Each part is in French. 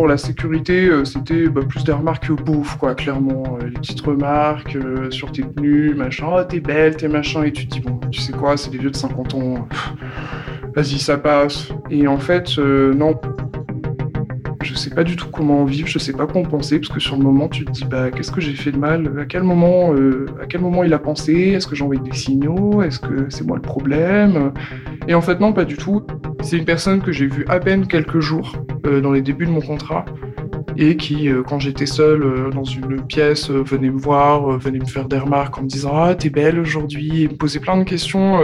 Pour la sécurité, euh, c'était bah, plus des remarques beaufs, quoi, clairement. Euh, les petites remarques euh, sur tes tenues, machin, oh, t'es belle, t'es machin, et tu te dis, bon, tu sais quoi, c'est des vieux de 50 ans, vas-y, ça passe. Et en fait, non. Je sais pas du tout comment vivre, je sais pas quoi en penser, parce que sur le moment, tu te dis, bah, qu'est-ce que j'ai fait de mal? À quel moment, à quel moment il a pensé? Est-ce que j'ai envoyé des signaux? Est-ce que c'est moi le problème? Et en fait, non, pas du tout. C'est une personne que j'ai vue à peine quelques jours dans les débuts de mon contrat et qui, euh, quand j'étais seul euh, dans une pièce, venait me voir, venait me faire des remarques en me disant Ah, t'es belle aujourd'hui, et me posait plein de questions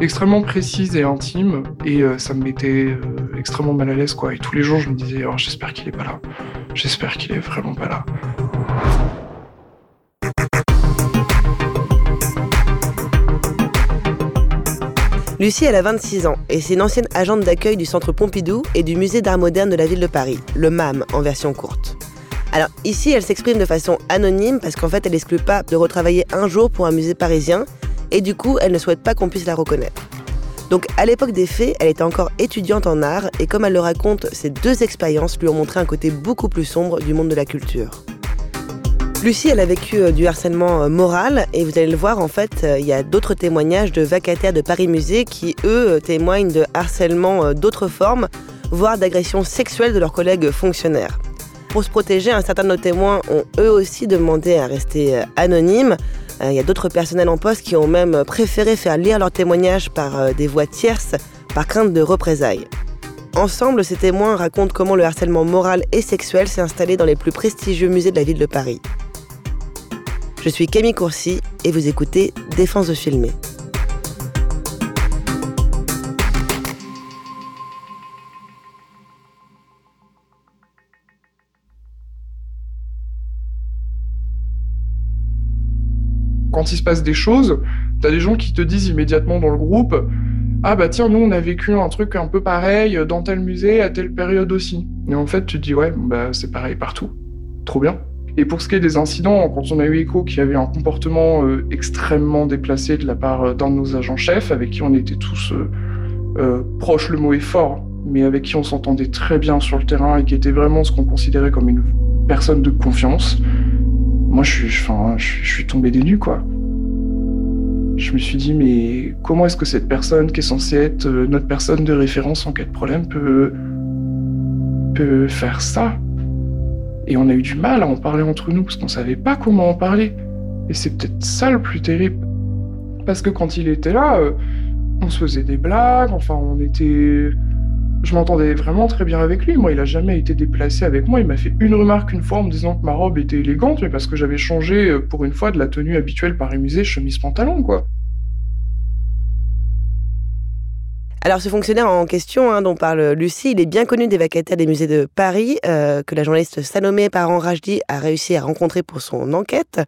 extrêmement précises et intimes, et ça me mettait extrêmement mal à l'aise, quoi. Et tous les jours, je me disais oh, J'espère qu'il est pas là, j'espère qu'il est vraiment pas là. Lucie, elle a 26 ans et c'est une ancienne agente d'accueil du Centre Pompidou et du Musée d'art moderne de la ville de Paris, le MAM en version courte. Alors ici, elle s'exprime de façon anonyme parce qu'en fait, elle n'exclut pas de retravailler un jour pour un musée parisien et du coup, elle ne souhaite pas qu'on puisse la reconnaître. Donc à l'époque des faits, elle était encore étudiante en art et comme elle le raconte, ces deux expériences lui ont montré un côté beaucoup plus sombre du monde de la culture. Lucie, elle a vécu euh, du harcèlement euh, moral et vous allez le voir, en fait, euh, il y a d'autres témoignages de vacataires de Paris Musée qui, eux, témoignent de harcèlement d'autres formes, voire d'agressions sexuelles de leurs collègues fonctionnaires. Pour se protéger, un certain de témoins ont eux aussi demandé à rester anonymes. Il y a d'autres personnels en poste qui ont même préféré faire lire leurs témoignages par des voix tierces par crainte de représailles. Ensemble, ces témoins racontent comment le harcèlement moral et sexuel s'est installé dans les plus prestigieux musées de la ville de Paris. Je suis Camille Courcy et vous écoutez Défense de filmer. Quand il se passe des choses, t'as des gens qui te disent immédiatement dans le groupe Ah bah tiens, nous on a vécu un truc un peu pareil dans tel musée à telle période aussi. Et en fait, tu te dis Ouais, bah c'est pareil partout. Trop bien. Et pour ce qui est des incidents, quand on a eu écho qu'il y avait un comportement euh, extrêmement déplacé de la part euh, d'un de nos agents chefs, avec qui on était tous euh, proches, le mot est fort, mais avec qui on s'entendait très bien sur le terrain et qui était vraiment ce qu'on considérait comme une personne de confiance, moi je suis, suis tombé des nues, quoi. Je me suis dit, mais comment est-ce que cette personne qui est censée être notre personne de référence en cas de problème peut faire ça? Et on a eu du mal à en parler entre nous parce qu'on savait pas comment en parler. Et c'est peut-être ça le plus terrible. Parce que quand il était là, euh, on se faisait des blagues, enfin on était... Je m'entendais vraiment très bien avec lui. Moi, il a jamais été déplacé avec moi. Il m'a fait une remarque une fois en me disant que ma robe était élégante, mais parce que j'avais changé euh, pour une fois de la tenue habituelle Paris-Musée, chemise-pantalon, quoi. Alors ce fonctionnaire en question hein, dont parle Lucie, il est bien connu des vacataires des musées de Paris, euh, que la journaliste Salomé Parent-Rajdi a réussi à rencontrer pour son enquête.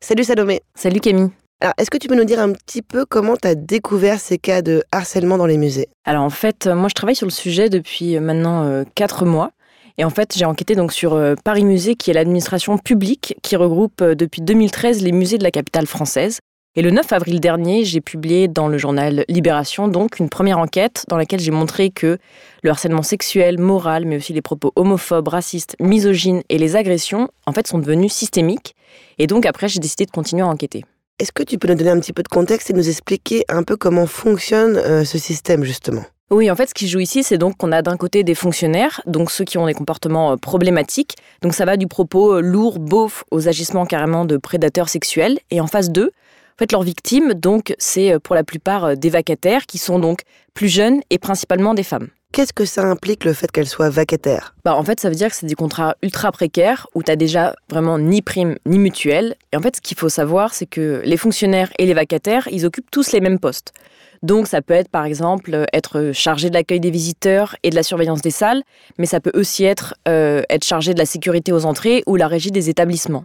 Salut Salomé. Salut Camille. Alors, est-ce que tu peux nous dire un petit peu comment tu as découvert ces cas de harcèlement dans les musées? Alors, en fait, moi, je travaille sur le sujet depuis maintenant 4 euh, mois. Et en fait, j'ai enquêté donc sur euh, Paris Musée, qui est l'administration publique qui regroupe depuis 2013 les musées de la capitale française. Et le 9 avril dernier, j'ai publié dans le journal Libération donc une première enquête dans laquelle j'ai montré que le harcèlement sexuel, moral, mais aussi les propos homophobes, racistes, misogynes et les agressions, en fait, sont devenus systémiques. Et donc après, j'ai décidé de continuer à enquêter. Est-ce que tu peux nous donner un petit peu de contexte et nous expliquer un peu comment fonctionne euh, ce système justement? Oui, en fait, ce qui joue ici, c'est donc qu'on a d'un côté des fonctionnaires, donc ceux qui ont des comportements euh, problématiques. Donc ça va du propos euh, lourd, beauf, aux agissements carrément de prédateurs sexuels. Et en face d'eux, en fait, leurs victimes, donc, c'est euh, pour la plupart euh, des vacataires qui sont donc plus jeunes et principalement des femmes. Qu'est-ce que ça implique le fait qu'elles soient vacataires? Bah, En fait, ça veut dire que c'est des contrats ultra précaires où tu n'as déjà vraiment ni prime ni mutuelle. Et en fait, ce qu'il faut savoir, c'est que les fonctionnaires et les vacataires, ils occupent tous les mêmes postes. Donc ça peut être par exemple être chargé de l'accueil des visiteurs et de la surveillance des salles, mais ça peut aussi être euh, être chargé de la sécurité aux entrées ou la régie des établissements.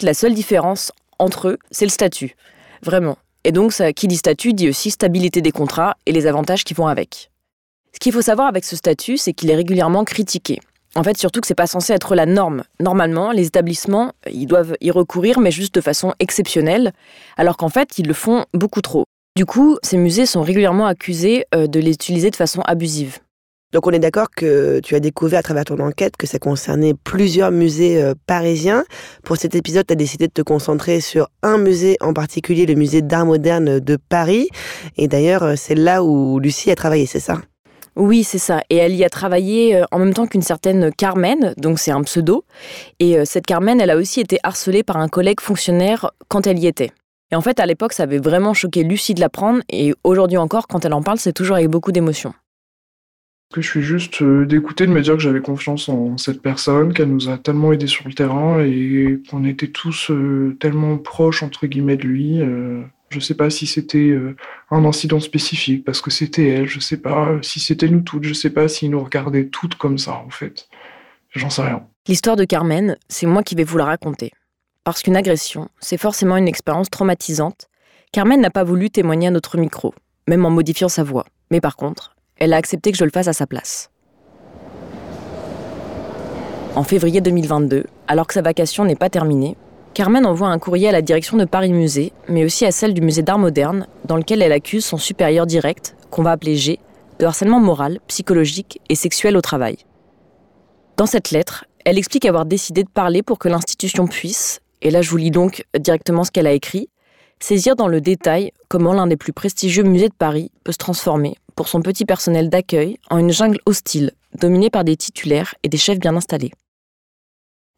La seule différence entre eux, c'est le statut. Vraiment. Et donc, qui dit statut dit aussi stabilité des contrats et les avantages qui vont avec. Ce qu'il faut savoir avec ce statut, c'est qu'il est régulièrement critiqué. En fait, surtout que c'est pas censé être la norme. Normalement, les établissements, ils doivent y recourir, mais juste de façon exceptionnelle, alors qu'en fait, ils le font beaucoup trop. Du coup, ces musées sont régulièrement accusés euh, de les utiliser de façon abusive. Donc on est d'accord que tu as découvert à travers ton enquête que ça concernait plusieurs musées euh, parisiens. Pour cet épisode, tu as décidé de te concentrer sur un musée en particulier, le musée d'art moderne de Paris. Et d'ailleurs, euh, c'est là où Lucie a travaillé, c'est ça? Oui, c'est ça. Et elle y a travaillé euh, en même temps qu'une certaine Carmen, donc c'est un pseudo. Et cette Carmen, elle a aussi été harcelée par un collègue fonctionnaire quand elle y était. Et en fait, à l'époque, ça avait vraiment choqué Lucie de l'apprendre. Et aujourd'hui encore, quand elle en parle, c'est toujours avec beaucoup d'émotion que je suis juste euh, d'écouter, de me dire que j'avais confiance en cette personne, qu'elle nous a tellement aidés sur le terrain et qu'on était tous euh, tellement proches entre guillemets de lui. Euh, je sais pas si c'était un incident spécifique parce que c'était elle, je sais pas si c'était nous toutes, je sais pas s'il nous regardait toutes comme ça en fait. J'en sais rien. L'histoire de Carmen, c'est moi qui vais vous la raconter. Parce qu'une agression, c'est forcément une expérience traumatisante. Carmen n'a pas voulu témoigner à notre micro, même en modifiant sa voix. Mais par contre, elle a accepté que je le fasse à sa place. En février 2022, alors que sa vacation n'est pas terminée, Carmen envoie un courrier à la direction de Paris Musée, mais aussi à celle du musée d'art moderne, dans lequel elle accuse son supérieur direct, qu'on va appeler G, de harcèlement moral, psychologique et sexuel au travail. Dans cette lettre, elle explique avoir décidé de parler pour que l'institution puisse, et là je vous lis donc directement ce qu'elle a écrit, saisir dans le détail comment l'un des plus prestigieux musées de Paris peut se transformer, pour son petit personnel d'accueil, en une jungle hostile, dominée par des titulaires et des chefs bien installés.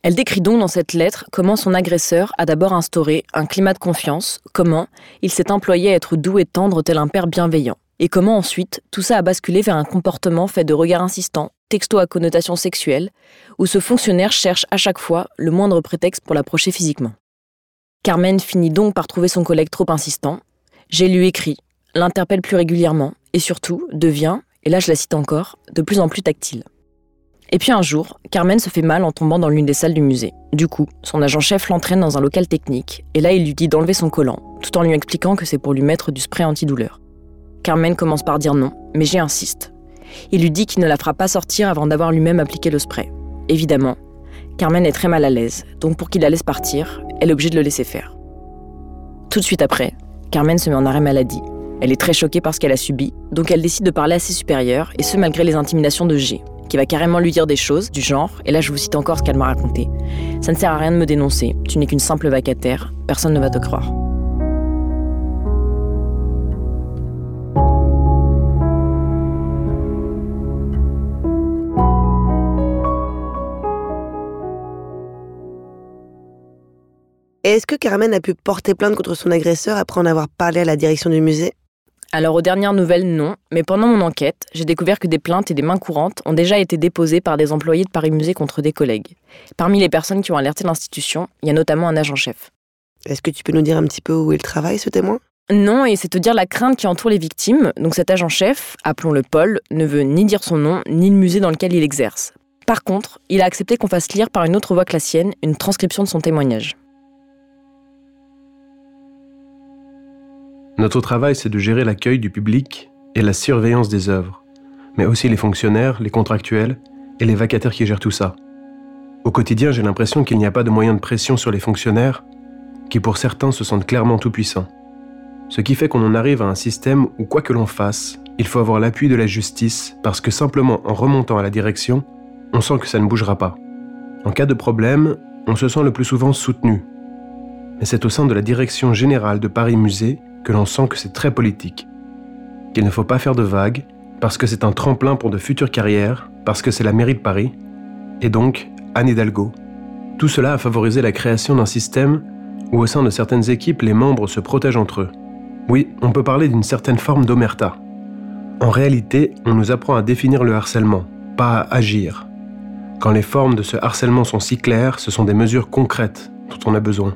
Elle décrit donc dans cette lettre comment son agresseur a d'abord instauré un climat de confiance, comment il s'est employé à être doux et tendre tel un père bienveillant, et comment ensuite tout ça a basculé vers un comportement fait de regards insistants, textos à connotation sexuelle, où ce fonctionnaire cherche à chaque fois le moindre prétexte pour l'approcher physiquement. Carmen finit donc par trouver son collègue trop insistant. J'ai lui écrit, l'interpelle plus régulièrement et surtout devient, et là je la cite encore, de plus en plus tactile. Et puis un jour, Carmen se fait mal en tombant dans l'une des salles du musée. Du coup, son agent-chef l'entraîne dans un local technique, et là il lui dit d'enlever son collant, tout en lui expliquant que c'est pour lui mettre du spray antidouleur. Carmen commence par dire non, mais G insiste. Il lui dit qu'il ne la fera pas sortir avant d'avoir lui-même appliqué le spray. Évidemment, Carmen est très mal à l'aise, donc pour qu'il la laisse partir, elle est obligée de le laisser faire. Tout de suite après, Carmen se met en arrêt maladie. Elle est très choquée par ce qu'elle a subi, donc elle décide de parler à ses supérieurs, et ce malgré les intimidations de G, qui va carrément lui dire des choses du genre, et là je vous cite encore ce qu'elle m'a raconté. Ça ne sert à rien de me dénoncer, tu n'es qu'une simple vacataire, personne ne va te croire. Est-ce que Carmen a pu porter plainte contre son agresseur après en avoir parlé à la direction du musée? Alors aux dernières nouvelles, non, mais pendant mon enquête, j'ai découvert que des plaintes et des mains courantes ont déjà été déposées par des employés de Paris Musée contre des collègues. Parmi les personnes qui ont alerté l'institution, il y a notamment un agent-chef. Est-ce que tu peux nous dire un petit peu où il travaille, ce témoin? Non, et c'est te dire la crainte qui entoure les victimes. Donc cet agent-chef, appelons-le Paul, ne veut ni dire son nom, ni le musée dans lequel il exerce. Par contre, il a accepté qu'on fasse lire par une autre voix que la sienne une transcription de son témoignage. Notre travail, c'est de gérer l'accueil du public et la surveillance des œuvres, mais aussi les fonctionnaires, les contractuels et les vacataires qui gèrent tout ça. Au quotidien, j'ai l'impression qu'il n'y a pas de moyen de pression sur les fonctionnaires, qui pour certains se sentent clairement tout-puissants. Ce qui fait qu'on en arrive à un système où quoi que l'on fasse, il faut avoir l'appui de la justice, parce que simplement en remontant à la direction, on sent que ça ne bougera pas. En cas de problème, on se sent le plus souvent soutenu. Mais c'est au sein de la direction générale de Paris Musée que l'on sent que c'est très politique, qu'il ne faut pas faire de vagues, parce que c'est un tremplin pour de futures carrières, parce que c'est la mairie de Paris, et donc Anne Hidalgo. Tout cela a favorisé la création d'un système où au sein de certaines équipes, les membres se protègent entre eux. Oui, on peut parler d'une certaine forme d'omerta. En réalité, on nous apprend à définir le harcèlement, pas à agir. Quand les formes de ce harcèlement sont si claires, ce sont des mesures concrètes dont on a besoin.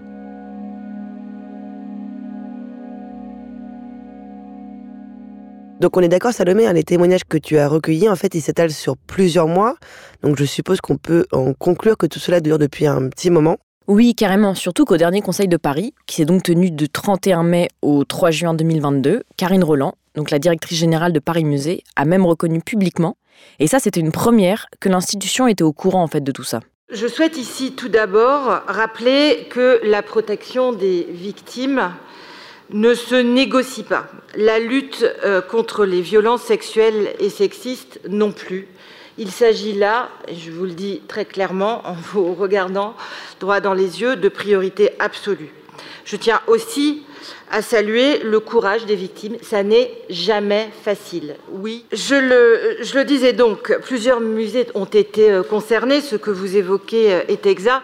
Donc on est d'accord Salomé, hein, les témoignages que tu as recueillis, en fait, ils s'étalent sur plusieurs mois. Donc je suppose qu'on peut en conclure que tout cela dure depuis un petit moment. Oui, carrément, surtout qu'au dernier Conseil de Paris, qui s'est donc tenu du 31 mai au 3 juin 2022, Karine Roland, donc la directrice générale de Paris Musée, a même reconnu publiquement, et ça c'était une première, que l'institution était au courant en fait de tout ça. Je souhaite ici tout d'abord rappeler que la protection des victimes ne se négocie pas. La lutte euh, contre les violences sexuelles et sexistes non plus. Il s'agit là, je vous le dis très clairement en vous regardant droit dans les yeux, de priorité absolue. Je tiens aussi à saluer le courage des victimes. Ça n'est jamais facile. Oui, je le, je le disais donc, plusieurs musées ont été euh, concernés. Ce que vous évoquez euh, est exact.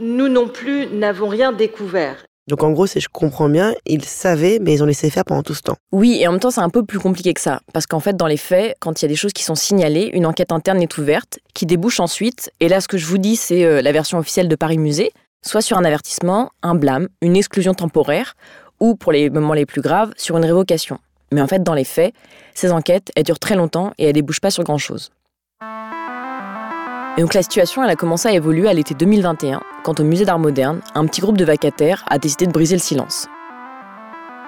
Nous non plus n'avons rien découvert. Donc en gros, si je comprends bien, ils savaient, mais ils ont laissé faire pendant tout ce temps. Oui, et en même temps, c'est un peu plus compliqué que ça. Parce qu'en fait, dans les faits, quand il y a des choses qui sont signalées, une enquête interne est ouverte, qui débouche ensuite. Et là, ce que je vous dis, c'est euh, la version officielle de Paris Musée, soit sur un avertissement, un blâme, une exclusion temporaire, ou, pour les moments les plus graves, sur une révocation. Mais en fait, dans les faits, ces enquêtes, elles durent très longtemps et elles débouchent pas sur grand-chose. Et donc la situation, elle a commencé à évoluer à l'été 2021, quand au musée d'art moderne, un petit groupe de vacataires a décidé de briser le silence.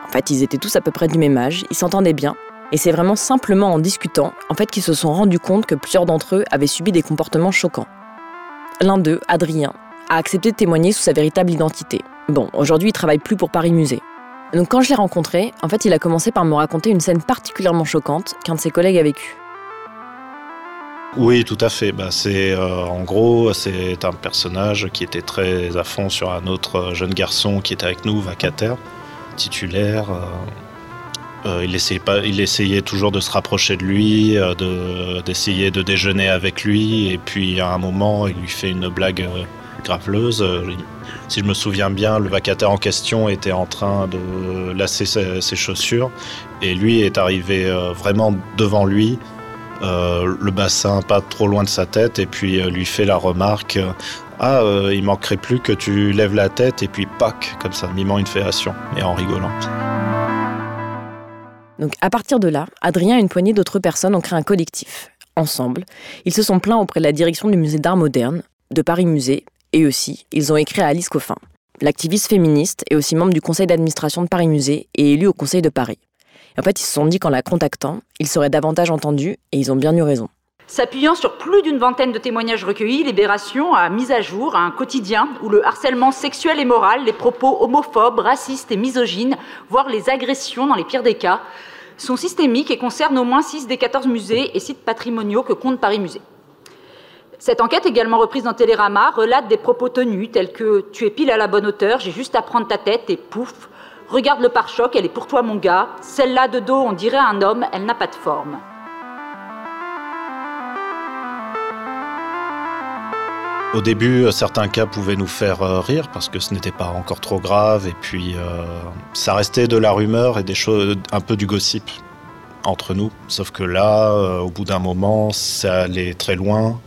En fait, ils étaient tous à peu près du même âge, ils s'entendaient bien, et c'est vraiment simplement en discutant, en fait, qu'ils se sont rendus compte que plusieurs d'entre eux avaient subi des comportements choquants. L'un d'eux, Adrien, a accepté de témoigner sous sa véritable identité. Bon, aujourd'hui, il travaille plus pour Paris Musée. Donc quand je l'ai rencontré, en fait, il a commencé par me raconter une scène particulièrement choquante qu'un de ses collègues a vécue. Oui, tout à fait. Bah, c'est euh, en gros, c'est un personnage qui était très à fond sur un autre euh, jeune garçon qui était avec nous, vacataire, titulaire. Euh, il, essayait toujours de se rapprocher de lui, d'essayer de, déjeuner avec lui, et puis à un moment, il lui fait une blague graveleuse. Si je me souviens bien, le vacataire en question était en train de lasser ses chaussures, et lui est arrivé vraiment devant lui euh, le bassin pas trop loin de sa tête et puis euh, lui fait la remarque euh, Ah, il manquerait plus que tu lèves la tête et puis pac, comme ça, mimant une féation et en rigolant. Donc à partir de là, Adrien et une poignée d'autres personnes ont créé un collectif. Ensemble, ils se sont plaints auprès de la direction du musée d'art moderne, de Paris Musée, et aussi, ils ont écrit à Alice Coffin. L'activiste féministe est aussi membre du conseil d'administration de Paris Musée et élu au conseil de Paris. En fait, ils se sont dit qu'en la contactant, ils seraient davantage entendus et ils ont bien eu raison. S'appuyant sur plus d'une vingtaine de témoignages recueillis, Libération a mis à jour un quotidien où le harcèlement sexuel et moral, les propos homophobes, racistes et misogynes, voire les agressions dans les pires des cas, sont systémiques et concernent au moins 6 des 14 musées et sites patrimoniaux que compte Paris Musée. Cette enquête, également reprise dans Télérama, relate des propos tenus tels que Tu es pile à la bonne hauteur, j'ai juste à prendre ta tête et pouf, Regarde le pare-choc, elle est pour toi mon gars. Celle-là de dos, on dirait un homme, elle n'a pas de forme. Au début, certains cas pouvaient nous faire euh, rire parce que ce n'était pas encore trop grave et puis euh, ça restait de la rumeur et des choses, un peu du gossip entre nous. Sauf que là, euh, au bout d'un moment, ça allait très loin.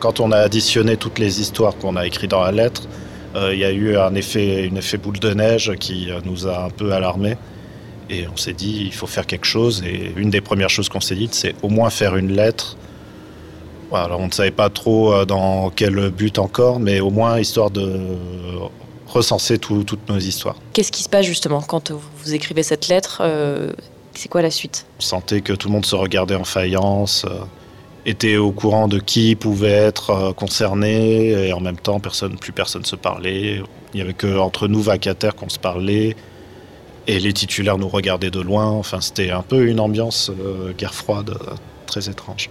Quand on a additionné toutes les histoires qu'on a écrites dans la lettre, euh, il y a eu un effet, une effet boule de neige qui euh, nous a un peu alarmés. Et on s'est dit, il faut faire quelque chose. Et une des premières choses qu'on s'est dit, c'est au moins faire une lettre. alors on ne savait pas trop euh, dans quel but encore, mais au moins histoire de recenser toutes nos histoires. Qu'est-ce qui se passe justement quand vous écrivez cette lettre C'est quoi la suite? On sentait que tout le monde se regardait en faïence était au courant de qui pouvait être euh, concerné et en même temps plus personne se parlait. Il n'y avait que entre nous vacataires qu'on se parlait et les titulaires nous regardaient de loin. Enfin, c'était un peu une ambiance euh, guerre froide euh, très étrange.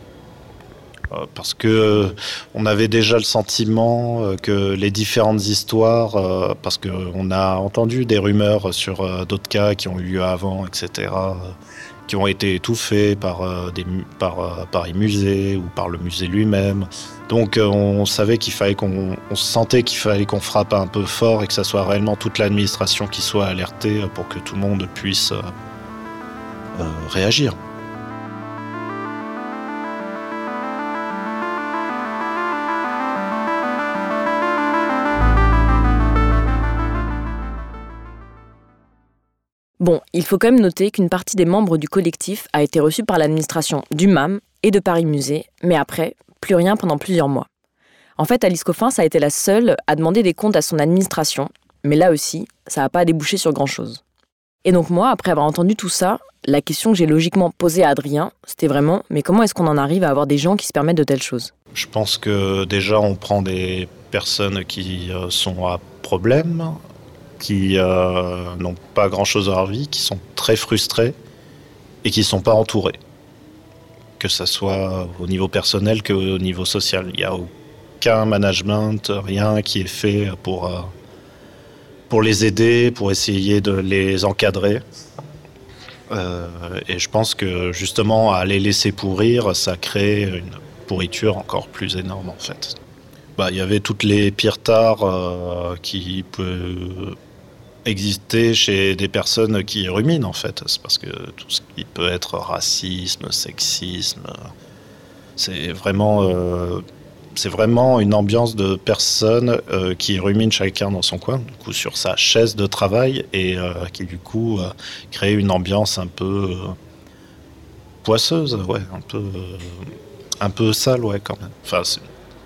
parce que on avait déjà le sentiment que les différentes histoires, parce qu'on a entendu des rumeurs sur d'autres cas qui ont eu lieu avant, etc qui ont été étouffés par, euh, des, par euh, Paris ou par le musée lui-même. Donc euh, on savait qu'il fallait qu'on on sentait qu'il fallait qu'on frappe un peu fort et que ça soit réellement toute l'administration qui soit alertée pour que tout le monde puisse réagir. Bon, il faut quand même noter qu'une partie des membres du collectif a été reçue par l'administration du MAM et de Paris Musée, mais après, plus rien pendant plusieurs mois. En fait, Alice Coffin, ça a été la seule à demander des comptes à son administration, mais là aussi, ça n'a pas débouché sur grand-chose. Et donc moi, après avoir entendu tout ça, la question que j'ai logiquement posée à Adrien, c'était vraiment, mais comment est-ce qu'on en arrive à avoir des gens qui se permettent de telles choses? Je pense que déjà, on prend des personnes qui euh, sont à problème, qui euh, n'ont pas grand-chose dans leur vie, qui sont très frustrés et qui ne sont pas entourés. Que ce soit au niveau personnel qu'au niveau social. Il n'y a aucun management, rien qui est fait pour, euh, pour les aider, pour essayer de les encadrer. Euh, et je pense que justement, à les laisser pourrir, ça crée une pourriture encore plus énorme en fait. Bah, il y avait toutes les pires tares euh, qui peuvent exister chez des personnes qui ruminent en fait. C'est parce que tout ce qui peut être racisme, sexisme, c'est vraiment, euh, vraiment une ambiance de personnes euh, qui ruminent chacun dans son coin, du coup sur sa chaise de travail et euh, qui du coup crée une ambiance un peu poisseuse, ouais, un peu, un peu sale, ouais quand même. Enfin, c'est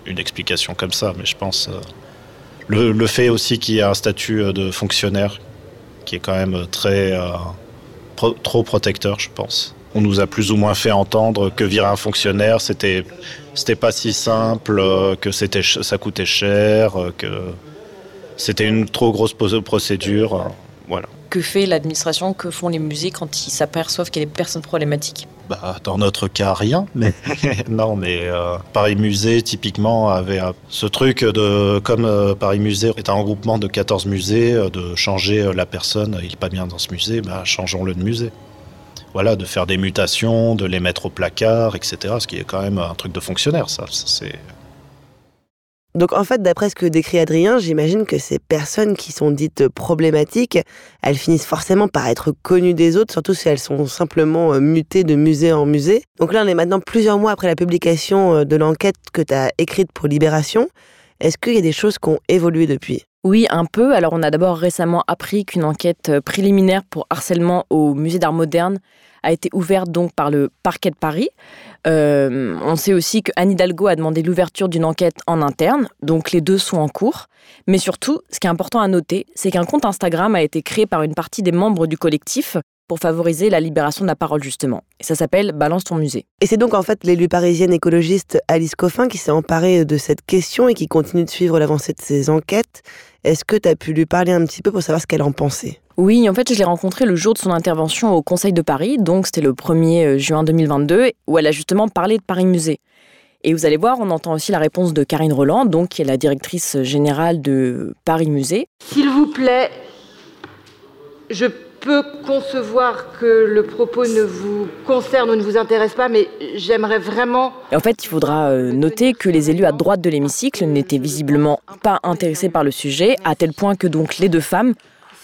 une explication comme ça, mais je pense le, fait aussi qu'il y ait un statut euh, de fonctionnaire qui est quand même très euh, trop protecteur, je pense. On nous a plus ou moins fait entendre que virer un fonctionnaire, c'était c'était pas si simple, euh, que c'était ça coûtait cher, que c'était une trop grosse procédure, voilà. Que fait l'administration, que font les musées quand ils s'aperçoivent qu'il y a des personnes problématiques bah, dans notre cas, rien. Mais non, mais euh, Paris Musée, typiquement, avait euh, ce truc de, comme euh, Paris Musée est un regroupement de 14 musées, de changer la personne, il n'est pas bien dans ce musée, bah, changeons-le de musée. Voilà, de faire des mutations, de les mettre au placard, etc. Ce qui est quand même un truc de fonctionnaire, ça. C'est donc en fait, d'après ce que décrit Adrien, j'imagine que ces personnes qui sont dites problématiques, elles finissent forcément par être connues des autres, surtout si elles sont simplement euh, mutées de musée en musée. Donc là, on est maintenant plusieurs mois après la publication euh, de l'enquête que tu as écrite pour Libération. Est-ce qu'il y a des choses qui ont évolué depuis? Oui, un peu. Alors, on a d'abord récemment appris qu'une enquête euh, préliminaire pour harcèlement au musée d'art moderne a été ouverte donc par le parquet de Paris. Euh, on sait aussi que Anne Hidalgo a demandé l'ouverture d'une enquête en interne, donc les deux sont en cours. Mais surtout, ce qui est important à noter, c'est qu'un compte Instagram a été créé par une partie des membres du collectif pour favoriser la libération de la parole justement. Et ça s'appelle Balance ton musée. Et c'est donc en fait l'élu parisienne écologiste Alice Coffin qui s'est emparée de cette question et qui continue de suivre l'avancée de ses enquêtes. Est-ce que tu as pu lui parler un petit peu pour savoir ce qu'elle en pensait? Oui, en fait, je l'ai rencontrée le jour de son intervention au Conseil de Paris, donc c'était le 1er euh, juin 2022, où elle a justement parlé de Paris Musée. Et vous allez voir, on entend aussi la réponse de Karine Roland, donc qui est la directrice générale de Paris Musée. S'il vous plaît, je peux concevoir que le propos ne vous concerne ou ne vous intéresse pas, mais j'aimerais vraiment... en fait, il faudra euh, noter que les élus à droite de l'hémicycle n'étaient visiblement pas intéressés par le sujet, à tel point que donc les deux femmes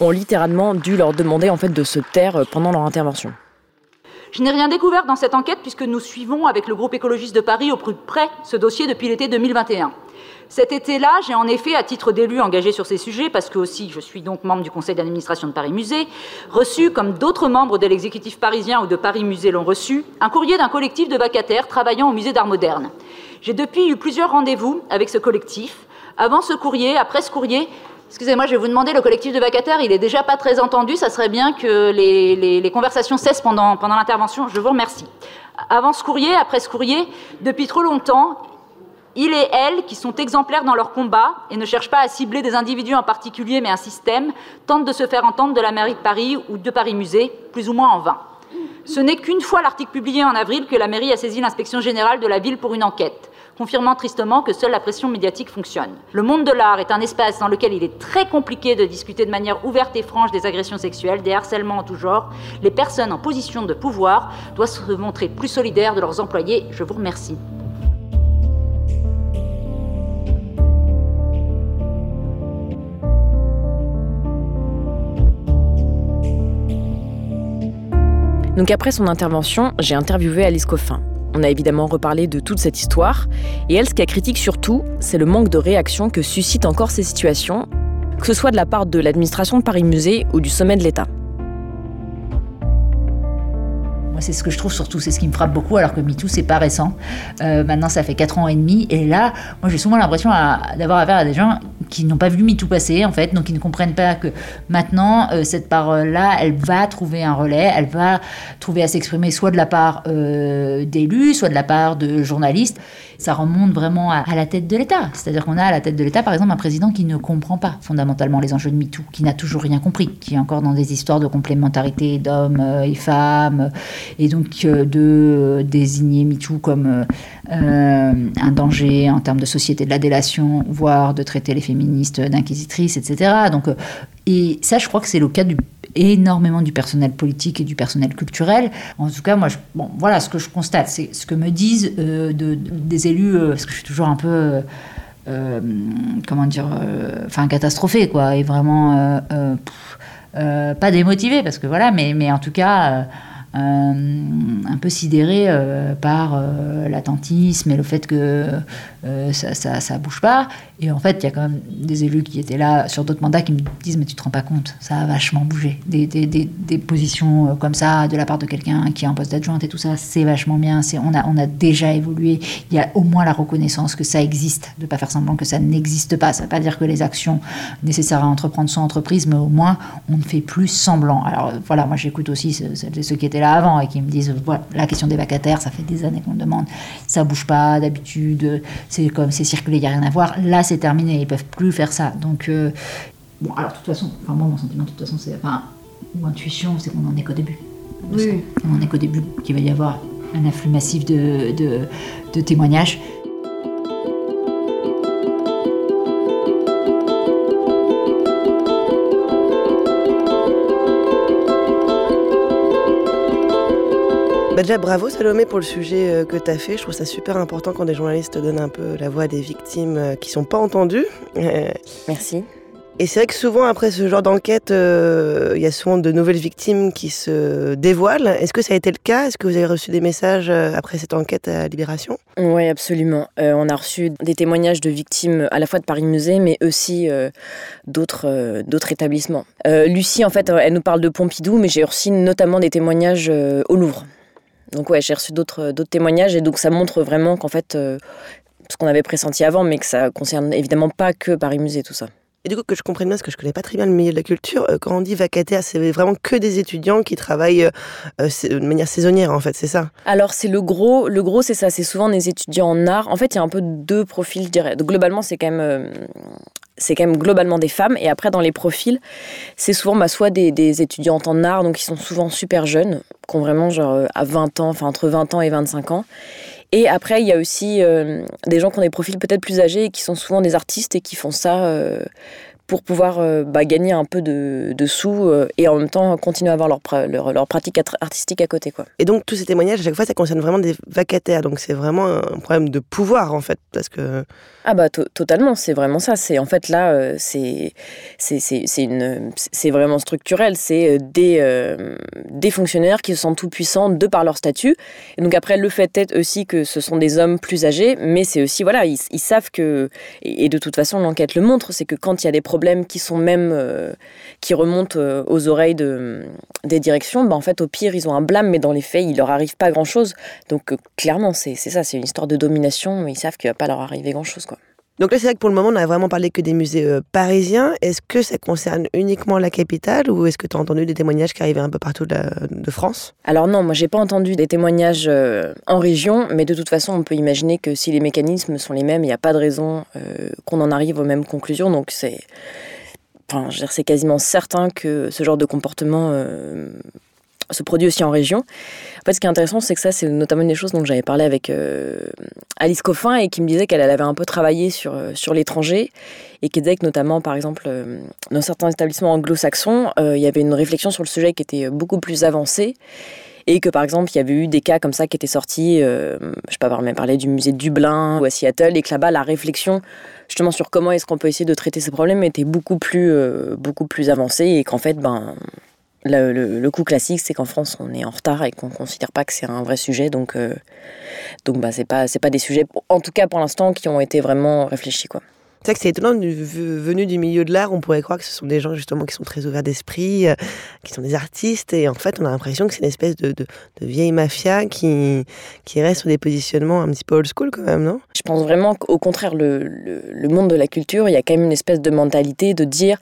ont littéralement dû leur demander en fait de se taire euh, pendant leur intervention. Je n'ai rien découvert dans cette enquête puisque nous suivons avec le groupe écologiste de Paris au plus près ce dossier depuis l'été 2021. Cet été-là, j'ai en effet, à titre d'élu engagé sur ces sujets, parce que aussi je suis donc membre du conseil d'administration de Paris Musée, reçu, comme d'autres membres de l'exécutif parisien ou de Paris Musée l'ont reçu, un courrier d'un collectif de vacataires travaillant au musée d'art moderne. J'ai depuis eu plusieurs rendez-vous avec ce collectif. Avant ce courrier, après ce courrier, Excusez-moi, je vais vous demander, le collectif de vacataires, il est déjà pas très entendu. Ça serait bien que les, conversations cessent pendant, pendant l'intervention. Je vous remercie. Avant ce courrier, après ce courrier, depuis trop longtemps, il et elle, qui sont exemplaires dans leur combat et ne cherchent pas à cibler des individus en particulier, mais un système, tentent de se faire entendre de la mairie de Paris ou de Paris Musée, plus ou moins en vain. Ce n'est qu'une fois l'article publié en avril que la mairie a saisi l'inspection générale de la ville pour une enquête, confirmant tristement que seule la pression médiatique fonctionne. Le monde de l'art est un espace dans lequel il est très compliqué de discuter de manière ouverte et franche des agressions sexuelles, des harcèlements en tout genre. Les personnes en position de pouvoir doivent se montrer plus solidaires de leurs employés. Je vous remercie. Donc après son intervention, j'ai interviewé Alice Coffin. On a évidemment reparlé de toute cette histoire, et elle, ce qu'elle critique surtout, c'est le manque de réaction que suscitent encore ces situations, que ce soit de la part de l'administration de Paris Musée ou du sommet de l'État. C'est ce que je trouve surtout, c'est ce qui me frappe beaucoup, alors que MeToo, c'est pas récent. Euh, maintenant, ça fait 4 ans et demi. Et là, moi, j'ai souvent l'impression d'avoir affaire à des gens qui n'ont pas vu MeToo passer, en fait, donc qui ne comprennent pas que maintenant, euh, cette parole-là, elle va trouver un relais, elle va trouver à s'exprimer soit de la part euh, d'élus, soit de la part de journalistes. Ça remonte vraiment à, la tête de l'État. C'est-à-dire qu'on a à la tête de l'État, par exemple, un président qui ne comprend pas fondamentalement les enjeux de MeToo, qui n'a toujours rien compris, qui est encore dans des histoires de complémentarité d'hommes et femmes, et donc de désigner MeToo comme euh, un danger en termes de société de la délation, voire de traiter les féministes d'inquisitrices, etc. Donc, euh, et ça, je crois que c'est le cas du, énormément du personnel politique et du personnel culturel. En tout cas, moi, bon, voilà ce que je constate, c'est ce que me disent euh, de, des élus, parce que je suis toujours un peu. comment dire, enfin catastrophé quoi, et vraiment pas démotivé parce que voilà, mais, mais en tout cas euh, un peu sidéré euh, par euh, l'attentisme et le fait que ça, ça, bouge pas. Et en fait, il y a quand même des élus qui étaient là sur d'autres mandats qui me disent Mais tu te rends pas compte, ça a vachement bougé. Des, des, des, positions comme ça de la part de quelqu'un qui est en poste d'adjointe et tout ça, c'est vachement bien. On a, on a déjà évolué. Il y a au moins la reconnaissance que ça existe, de pas faire semblant que ça n'existe pas. Ça ne veut pas dire que les actions nécessaires à entreprendre sont entreprises, mais au moins on ne fait plus semblant. Alors voilà, moi j'écoute aussi ceux, ceux qui étaient avant et qui me disent voilà, la question des vacataires, ça fait des années qu'on demande, ça bouge pas d'habitude, c'est comme c'est circulé, il n'y a rien à voir. Là, c'est terminé, ils peuvent plus faire ça. Donc, euh, bon, alors de toute façon, enfin, moi, mon sentiment, de toute façon, c'est. Enfin, ou intuition, c'est qu'on en est qu'au début. Oui. On en est qu'au début, qu'il va y avoir un afflux massif de, de, de témoignages. Bah déjà, bravo Salomé pour le sujet euh, que tu as fait. Je trouve ça super important quand des journalistes donnent un peu la voix à des victimes euh, qui sont pas entendues. Merci. Et c'est vrai que souvent, après ce genre d'enquête, euh, il y a souvent de nouvelles victimes qui se dévoilent. Est-ce que ça a été le cas? Est-ce que vous avez reçu des messages après cette enquête à Libération? Oui, absolument. on a reçu des témoignages de victimes à la fois de Paris Musée, mais aussi d'autres d'autres établissements. Lucie, en fait, elle nous parle de Pompidou, mais j'ai reçu notamment des témoignages au Louvre. Donc ouais, j'ai reçu d'autres témoignages et donc ça montre vraiment qu'en fait, euh, ce qu'on avait pressenti avant, mais que ça concerne évidemment pas que Paris Musée, tout ça. Et du coup, que je comprenne bien, parce que je connais pas très bien le milieu de la culture, euh, quand on dit vacataire, c'est vraiment que des étudiants qui travaillent euh, de manière saisonnière, en fait, c'est ça? Alors, c'est le gros, le gros, c'est ça, c'est souvent des étudiants en art. En fait, il y a un peu deux profils, je dirais. Donc, globalement, c'est quand même c'est quand même globalement des femmes. Et après, dans les profils, c'est souvent bah, soit des, étudiantes en art, donc qui sont souvent super jeunes, qui ont vraiment genre euh, à 20 ans, enfin entre 20 ans et 25 ans. Et après, il y a aussi euh, des gens qui ont des profils peut-être plus âgés qui sont souvent des artistes et qui font ça euh, pour pouvoir euh, bah, gagner un peu de, sous euh, et en même temps continuer à avoir leur, leur, pratique artistique à côté. Quoi. Et donc tous ces témoignages, à chaque fois, ça concerne vraiment des vacataires. Donc c'est vraiment un problème de pouvoir en fait. Parce que... Ah bah totalement, c'est vraiment ça. C'est En fait là, euh, c'est c'est vraiment structurel. C'est des, des fonctionnaires qui se sentent tout puissants de par leur statut. Et donc après, le fait est aussi que ce sont des hommes plus âgés, mais c'est aussi, voilà, ils, ils savent que, et, et de toute façon l'enquête le montre, c'est que quand il y a des problèmes qui sont même euh, qui remontent euh, aux oreilles de, des directions, bah en fait au pire ils ont un blâme, mais dans les faits il leur arrive pas grand chose. Donc euh, clairement c'est ça, c'est une histoire de domination. Ils savent qu'il va pas leur arriver grand chose quoi. Donc là, c'est vrai que pour le moment, on a vraiment parlé que des musées parisiens. Est-ce que ça concerne uniquement la capitale ou est-ce que tu as entendu des témoignages qui arrivaient un peu partout de, France? Alors non, moi j'ai pas entendu des témoignages en région, mais de toute façon, on peut imaginer que si les mécanismes sont les mêmes, il n'y a pas de raison qu'on en arrive aux mêmes conclusions. Donc c'est Enfin, c'est quasiment certain que ce genre de comportement euh, se produit aussi en région. En fait, ce qui est intéressant, c'est que ça, c'est notamment une des choses dont j'avais parlé avec euh, Alice Coffin et qui me disait qu'elle avait un peu travaillé sur, euh, sur l'étranger et qui disait que notamment, par exemple, dans certains établissements anglo-saxons, il y avait une réflexion sur le sujet qui était beaucoup plus avancée et que par exemple il y avait eu des cas comme ça qui étaient sortis, euh, je sais pas même parler du musée de Dublin ou à Seattle, et que là-bas la réflexion justement sur comment est-ce qu'on peut essayer de traiter ces problèmes était beaucoup plus, euh, beaucoup plus avancée et qu'en fait ben le, le, coup classique, c'est qu'en France, on est en retard et qu'on ne considère pas que c'est un vrai sujet. Donc, euh, donc bah, c'est pas, c'est pas des sujets, en tout cas pour l'instant, qui ont été vraiment réfléchis. Quoi. C'est vrai que c'est étonnant, venu du milieu de l'art, on pourrait croire que ce sont des gens justement qui sont très ouverts d'esprit, euh, qui sont des artistes, et en fait on a l'impression que c'est une espèce de, de, vieille mafia qui, qui reste sur des positionnements un petit peu old school quand même, non? Je pense vraiment qu'au contraire, le, le, le monde de la culture, il y a quand même une espèce de mentalité de dire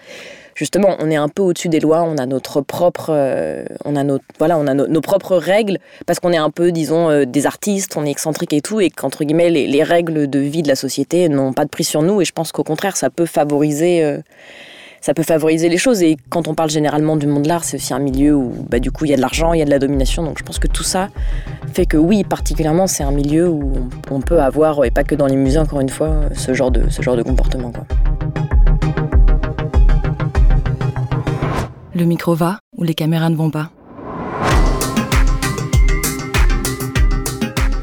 justement, on est un peu au-dessus des lois, on a notre propre, euh, on a notre, voilà, on a nos propres règles parce qu'on est un peu, disons, euh, des artistes, on est excentrique et tout, et qu'entre guillemets, les, règles de vie de la société n'ont pas de prix sur nous. Et je pense qu'au contraire, ça peut favoriser. Euh, ça peut favoriser les choses. Et quand on parle généralement du monde de l'art, c'est aussi un milieu où, bah, du coup, il y a de l'argent, il y a de la domination. Donc je pense que tout ça fait que, oui, particulièrement, c'est un milieu où on, peut avoir, et pas que dans les musées, encore une fois, ce genre de, ce genre de comportement. Le micro va ou les caméras ne vont pas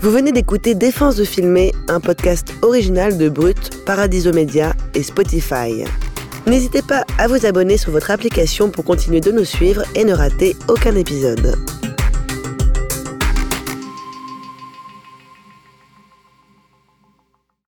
Vous venez d'écouter Défense de filmer, un podcast original de Brut, Paradiso Media et Spotify. N'hésitez pas à vous abonner sur votre application pour continuer de nous suivre et ne rater aucun épisode.